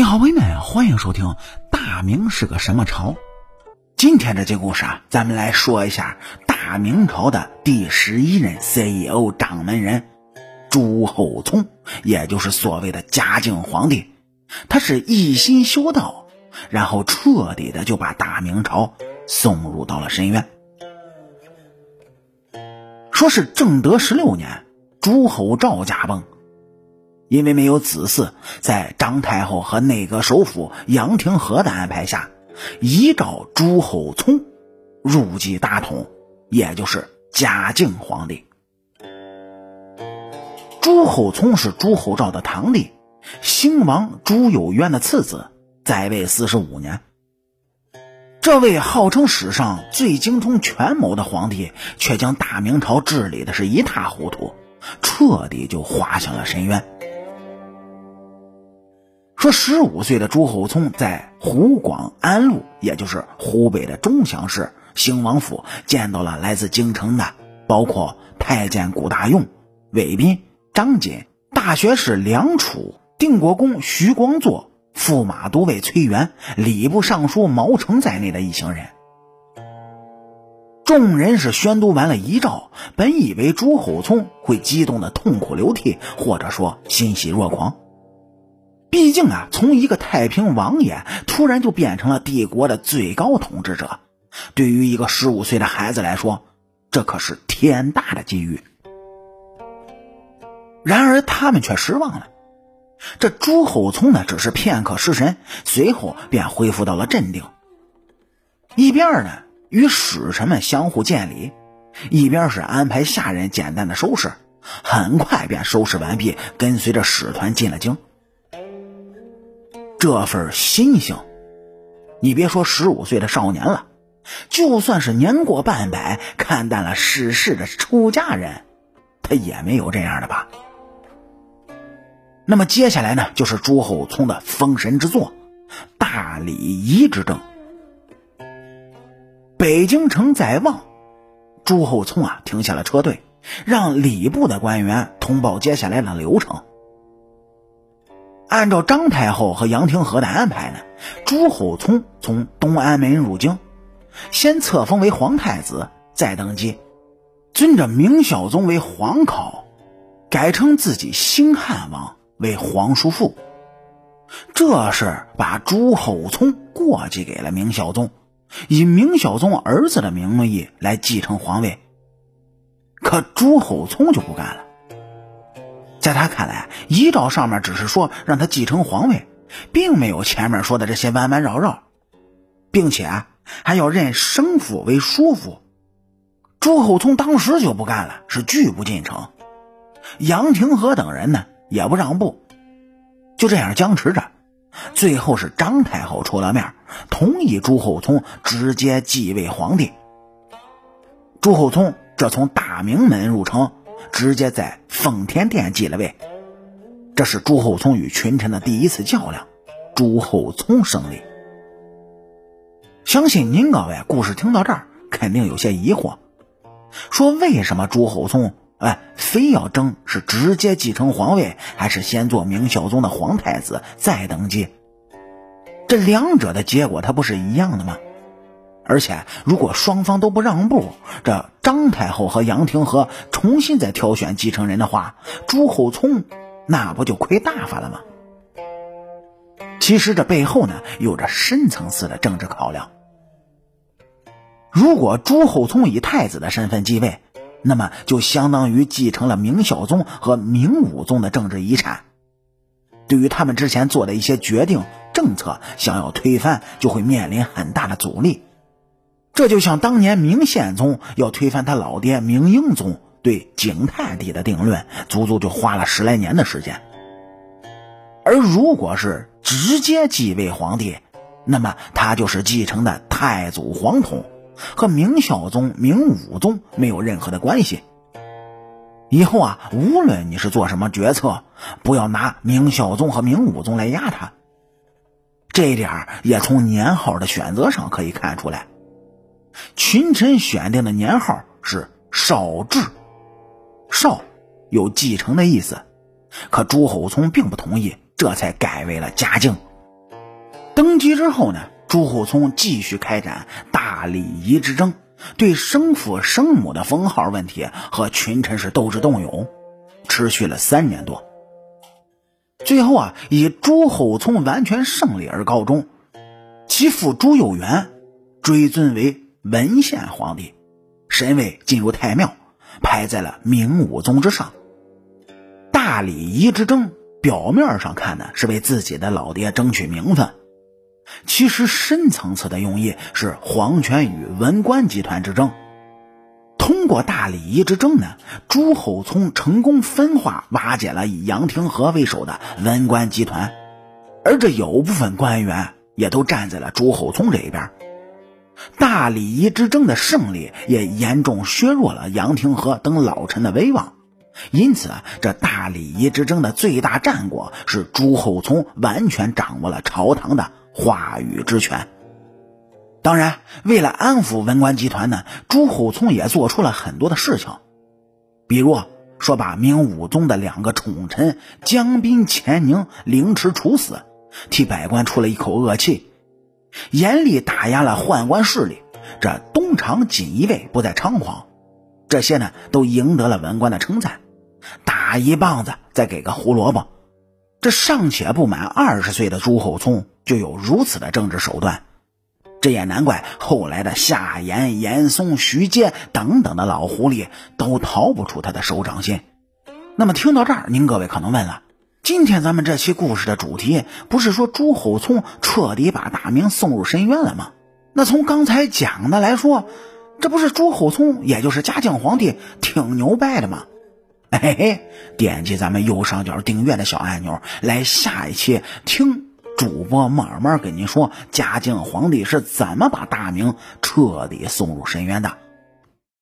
你好，朋友们，欢迎收听大明是个什么朝。今天这节故事啊，咱们来说一下大明朝的第十一任 CEO 掌门人朱厚熜，也就是所谓的嘉靖皇帝。他是一心修道，然后彻底的就把大明朝送入到了深渊。说是正德十六年，朱厚照驾崩。因为没有子嗣，在张太后和内阁首辅杨廷和的安排下，遗诏朱厚熜入继大统，也就是嘉靖皇帝。朱厚熜是朱厚照的堂弟，兴王朱有渊的次子，在位四十五年。这位号称史上最精通权谋的皇帝，却将大明朝治理的是一塌糊涂，彻底就滑向了深渊。说，十五岁的朱厚熜在湖广安陆，也就是湖北的钟祥市兴王府，见到了来自京城的，包括太监古大用、韦斌、张锦、大学士梁楚、定国公徐光作、驸马都尉崔元、礼部尚书毛成在内的一行人。众人是宣读完了遗诏，本以为朱厚熜会激动的痛哭流涕，或者说欣喜若狂。毕竟啊，从一个太平王爷突然就变成了帝国的最高统治者，对于一个十五岁的孩子来说，这可是天大的机遇。然而他们却失望了。这朱厚熜呢，只是片刻失神，随后便恢复到了镇定。一边呢与使臣们相互见礼，一边是安排下人简单的收拾，很快便收拾完毕，跟随着使团进了京。这份心性，你别说十五岁的少年了，就算是年过半百、看淡了世事的出家人，他也没有这样的吧。那么接下来呢，就是朱厚熜的封神之作——大礼仪之政。北京城在望，朱厚熜啊停下了车队，让礼部的官员通报接下来的流程。按照张太后和杨廷和的安排呢，朱厚熜从东安门入京，先册封为皇太子，再登基，尊着明孝宗为皇考，改称自己兴汉王为皇叔父。这是把朱厚熜过继给了明孝宗，以明孝宗儿子的名义来继承皇位。可朱厚熜就不干了。在他看来，遗诏上面只是说让他继承皇位，并没有前面说的这些弯弯绕绕，并且还要认生父为叔父。朱厚熜当时就不干了，是拒不进城。杨廷和等人呢也不让步，就这样僵持着。最后是张太后出了面，同意朱厚熜直接继位皇帝。朱厚熜这从大明门入城。直接在奉天殿继了位，这是朱厚熜与群臣的第一次较量，朱厚熜胜利。相信您各位故事听到这儿，肯定有些疑惑，说为什么朱厚熜哎非要争是直接继承皇位，还是先做明孝宗的皇太子再登基？这两者的结果，它不是一样的吗？而且，如果双方都不让步，这张太后和杨廷和重新再挑选继承人的话，朱厚熜那不就亏大发了吗？其实这背后呢，有着深层次的政治考量。如果朱厚熜以太子的身份继位，那么就相当于继承了明孝宗和明武宗的政治遗产，对于他们之前做的一些决定政策，想要推翻，就会面临很大的阻力。这就像当年明宪宗要推翻他老爹明英宗对景泰帝的定论，足足就花了十来年的时间。而如果是直接继位皇帝，那么他就是继承的太祖皇统，和明孝宗、明武宗没有任何的关系。以后啊，无论你是做什么决策，不要拿明孝宗和明武宗来压他。这一点也从年号的选择上可以看出来。群臣选定的年号是绍治，绍有继承的意思，可朱厚熜并不同意，这才改为了嘉靖。登基之后呢，朱厚熜继续开展大礼仪之争，对生父生母的封号问题和群臣是斗智斗勇，持续了三年多。最后啊，以朱厚熜完全胜利而告终，其父朱有元追尊为文献皇帝，神位进入太庙，排在了明武宗之上。大礼仪之争，表面上看呢是为自己的老爹争取名分。其实深层次的用意是皇权与文官集团之争。通过大礼仪之争呢，朱厚熜成功分化瓦解了以杨廷和为首的文官集团，而这有部分官员也都站在了朱厚熜这一边。大礼仪之争的胜利也严重削弱了杨廷和等老臣的威望，因此这大礼仪之争的最大战果是朱厚熜完全掌握了朝堂的。话语之权。当然，为了安抚文官集团呢，朱厚熜也做出了很多的事情，比如说把明武宗的两个宠臣江彬、钱宁凌迟处死，替百官出了一口恶气；严厉打压了宦官势力，这东厂锦衣卫不再猖狂。这些呢，都赢得了文官的称赞。打一棒子，再给个胡萝卜。这尚且不满二十岁的朱厚熜。就有如此的政治手段，这也难怪后来的夏言、严嵩、徐阶等等的老狐狸都逃不出他的手掌心。那么听到这儿，您各位可能问了：今天咱们这期故事的主题不是说朱厚熜彻底把大明送入深渊了吗？那从刚才讲的来说，这不是朱厚熜，也就是嘉靖皇帝挺牛掰的吗？嘿嘿，点击咱们右上角订阅的小按钮，来下一期听。主播慢慢跟您说，嘉靖皇帝是怎么把大明彻底送入深渊的。